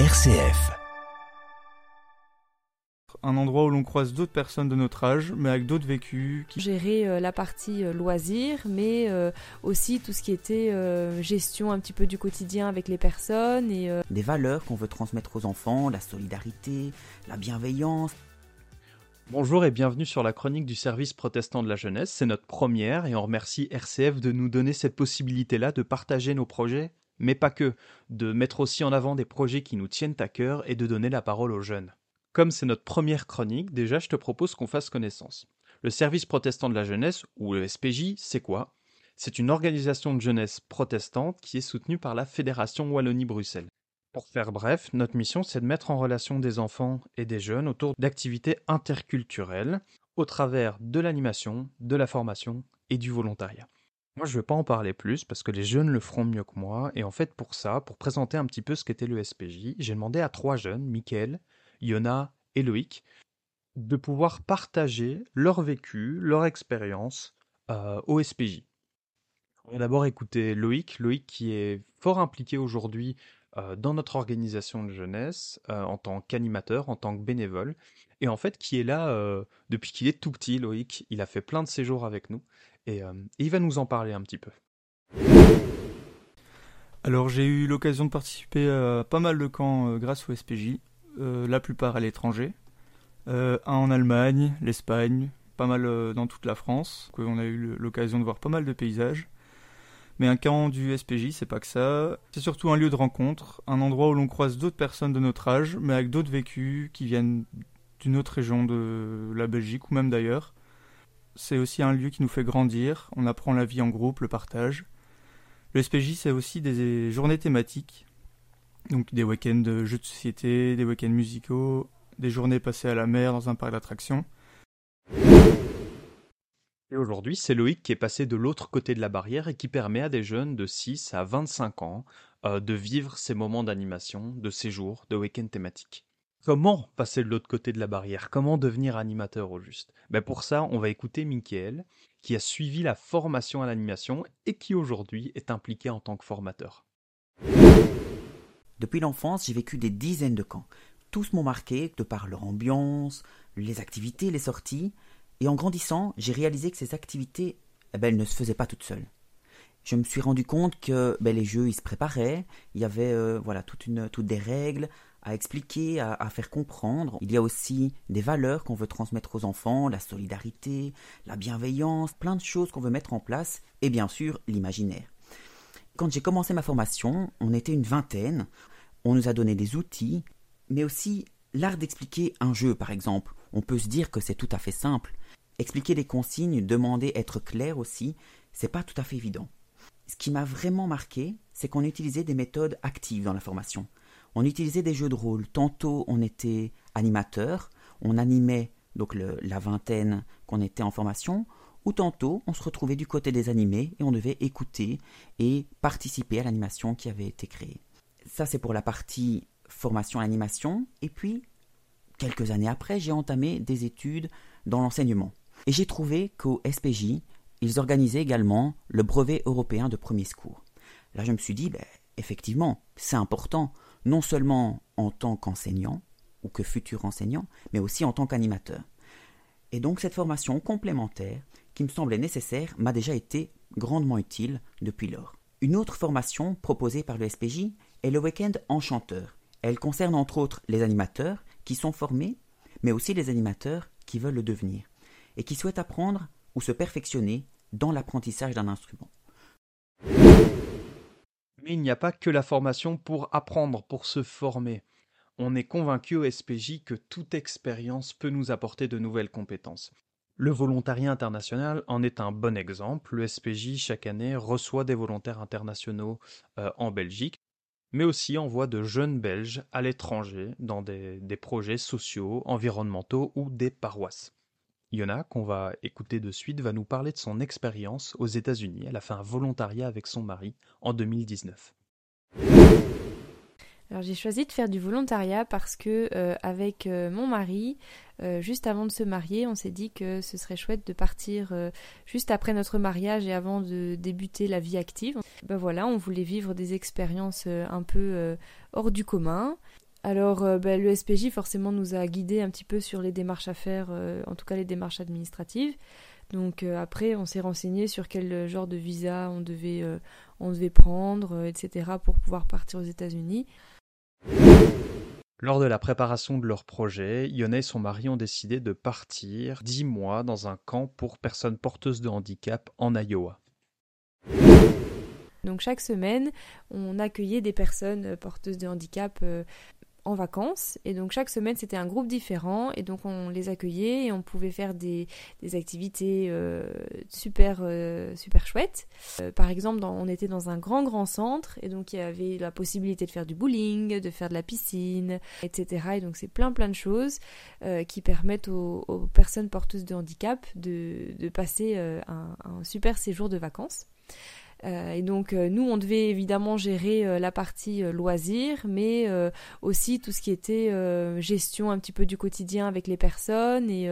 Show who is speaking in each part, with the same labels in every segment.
Speaker 1: RCF.
Speaker 2: Un endroit où l'on croise d'autres personnes de notre âge, mais avec d'autres vécus. Qui...
Speaker 3: Gérer euh, la partie euh, loisirs, mais euh, aussi tout ce qui était euh, gestion un petit peu du quotidien avec les personnes et euh,
Speaker 4: des valeurs qu'on veut transmettre aux enfants, la solidarité, la bienveillance.
Speaker 5: Bonjour et bienvenue sur la chronique du service protestant de la jeunesse. C'est notre première et on remercie RCF de nous donner cette possibilité-là de partager nos projets, mais pas que, de mettre aussi en avant des projets qui nous tiennent à cœur et de donner la parole aux jeunes. Comme c'est notre première chronique, déjà je te propose qu'on fasse connaissance. Le service protestant de la jeunesse, ou le SPJ, c'est quoi? C'est une organisation de jeunesse protestante qui est soutenue par la Fédération Wallonie-Bruxelles. Pour faire bref, notre mission, c'est de mettre en relation des enfants et des jeunes autour d'activités interculturelles au travers de l'animation, de la formation et du volontariat. Moi, je ne vais pas en parler plus parce que les jeunes le feront mieux que moi. Et en fait, pour ça, pour présenter un petit peu ce qu'était le SPJ, j'ai demandé à trois jeunes, Mickaël, Yona et Loïc, de pouvoir partager leur vécu, leur expérience euh, au SPJ. On va d'abord écouter Loïc, Loïc qui est fort impliqué aujourd'hui euh, dans notre organisation de jeunesse euh, en tant qu'animateur, en tant que bénévole, et en fait qui est là depuis qu'il est tout petit, Loïc. Il a fait plein de séjours avec nous, et, euh, il va nous en parler un petit peu.
Speaker 2: Alors j'ai eu l'occasion de participer à pas mal de camps euh, grâce au SPJ, euh, la plupart à l'étranger. Un en Allemagne, l'Espagne, pas mal dans toute la France. On a eu l'occasion de voir pas mal de paysages. Mais un camp du SPJ, c'est pas que ça. C'est surtout un lieu de rencontre, un endroit où l'on croise d'autres personnes de notre âge, mais avec d'autres vécus qui viennent d'une autre région de la Belgique ou même d'ailleurs. C'est aussi un lieu qui nous fait grandir, on apprend la vie en groupe, le partage. Le SPJ, c'est aussi des journées thématiques, donc des week-ends de jeux de société, des week-ends musicaux, des journées passées à la mer dans un parc d'attractions.
Speaker 5: Et aujourd'hui, c'est Loïc qui est passé de l'autre côté de la barrière et qui permet à des jeunes de 6 à 25 ans euh, de vivre ces moments d'animation, de séjour, de week-end thématiques. Comment passer de l'autre côté de la barrière? Comment devenir animateur au juste? Ben Pour ça, on va écouter Mickaël, qui a suivi la formation à l'animation et qui aujourd'hui est impliqué en tant que formateur.
Speaker 4: Depuis l'enfance, j'ai vécu des dizaines de camps. Tous m'ont marqué de par leur ambiance, les activités, les sorties. Et en grandissant, j'ai réalisé que ces activités, eh ben, elles ne se faisaient pas toutes seules. Je me suis rendu compte que ben, les jeux, ils se préparaient. Il y avait euh, voilà une, toutes des règles à expliquer, à, faire comprendre. Il y a aussi des valeurs qu'on veut transmettre aux enfants, la solidarité, la bienveillance, plein de choses qu'on veut mettre en place, et bien sûr l'imaginaire. Quand j'ai commencé ma formation, on était une vingtaine. On nous a donné des outils, mais aussi l'art d'expliquer un jeu, par exemple. On peut se dire que c'est tout à fait simple. Expliquer les consignes, demander être clair aussi, c'est pas tout à fait évident. Ce qui m'a vraiment marqué, c'est qu'on utilisait des méthodes actives dans la formation. On utilisait des jeux de rôle. Tantôt, on était animateur, on animait donc la vingtaine qu'on était en formation, ou tantôt, on se retrouvait du côté des animés et on devait écouter et participer à l'animation qui avait été créée. Ça, c'est pour la partie formation et animation. Et puis, quelques années après, j'ai entamé des études dans l'enseignement. Et j'ai trouvé qu'au SPJ, ils organisaient également le brevet européen de premier secours. Là, je me suis dit, ben, effectivement, c'est important, non seulement en tant qu'enseignant, ou que futur enseignant, mais aussi en tant qu'animateur. Et donc, cette formation complémentaire, qui me semblait nécessaire, m'a déjà été grandement utile depuis lors. Une autre formation proposée par le SPJ est le week-end enchanteur. Elle concerne entre autres les animateurs qui sont formés, mais aussi les animateurs qui veulent le devenir et qui souhaitent apprendre ou se perfectionner dans l'apprentissage d'un instrument.
Speaker 5: Mais il n'y a pas que la formation pour apprendre, pour se former. On est convaincu au SPJ que toute expérience peut nous apporter de nouvelles compétences. Le volontariat international en est un bon exemple. Le SPJ, chaque année, reçoit des volontaires internationaux euh, en Belgique, mais aussi envoie de jeunes Belges à l'étranger dans des, des projets sociaux, environnementaux ou des paroisses. Yona, qu'on va écouter de suite, va nous parler de son expérience aux États-Unis. Elle a fait un volontariat avec son mari en 2019.
Speaker 3: Alors j'ai choisi de faire du volontariat parce que euh, avec euh, mon mari, euh, juste avant de se marier, on s'est dit que ce serait chouette de partir juste après notre mariage et avant de débuter la vie active. Ben voilà, on voulait vivre des expériences un peu hors du commun. Alors ben, le SPJ forcément nous a guidés un petit peu sur les démarches à faire, en tout cas les démarches administratives. Donc après, on s'est renseigné sur quel genre de visa on devait, on devait prendre, etc. pour pouvoir partir aux États-Unis.
Speaker 5: Lors de la préparation de leur projet, Yona et son mari ont décidé de partir dix mois dans un camp pour personnes porteuses de handicap en Iowa.
Speaker 3: Donc chaque semaine, on accueillait des personnes porteuses de handicap euh, en vacances. Et donc chaque semaine, c'était un groupe différent. Et donc on les accueillait et on pouvait faire des, activités euh, super, euh, super chouettes. Euh, par exemple, on était dans un grand, grand centre. Et donc il y avait la possibilité de faire du bowling, de faire de la piscine, etc. Et donc c'est plein, plein de choses qui permettent aux, personnes porteuses de handicap de, passer un, un super séjour de vacances. Euh, et donc euh, nous, on devait évidemment gérer euh, la partie loisirs, mais aussi tout ce qui était gestion un petit peu du quotidien avec les personnes et,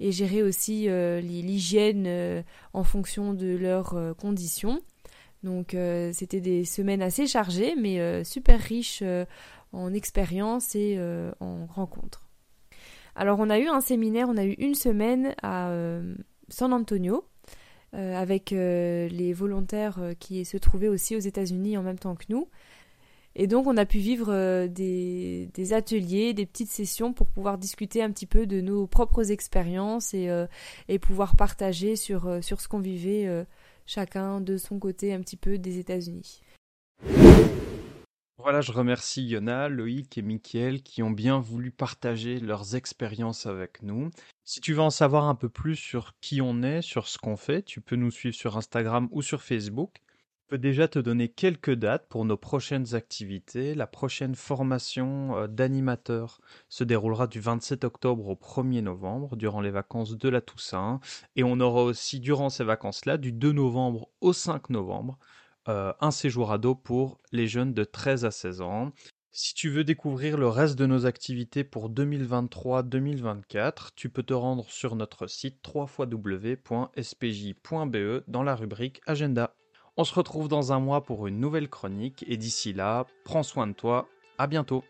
Speaker 3: gérer aussi l'hygiène en fonction de leurs conditions. Donc c'était des semaines assez chargées, mais super riches en expériences et en rencontres. Alors on a eu un séminaire, on a eu une semaine à San Antonio, avec euh, les volontaires euh, qui se trouvaient aussi aux États-Unis en même temps que nous. Et donc on a pu vivre des, ateliers, des petites sessions pour pouvoir discuter un petit peu de nos propres expériences et, et pouvoir partager sur, sur ce qu'on vivait chacun de son côté un petit peu des États-Unis.
Speaker 5: Voilà, je remercie Yona, Loïc et Mickaël qui ont bien voulu partager leurs expériences avec nous. Si tu veux en savoir un peu plus sur qui on est, sur ce qu'on fait, tu peux nous suivre sur Instagram ou sur Facebook. Je peux déjà te donner quelques dates pour nos prochaines activités. La prochaine formation euh, d'animateur se déroulera du 27 octobre au 1er novembre durant les vacances de la Toussaint. Et on aura aussi durant ces vacances-là du 2 novembre au 5 novembre euh, un séjour ado pour les jeunes de 13 à 16 ans. Si tu veux découvrir le reste de nos activités pour 2023-2024, tu peux te rendre sur notre site www.spj.be dans la rubrique Agenda. On se retrouve dans un mois pour une nouvelle chronique et d'ici là, prends soin de toi, à bientôt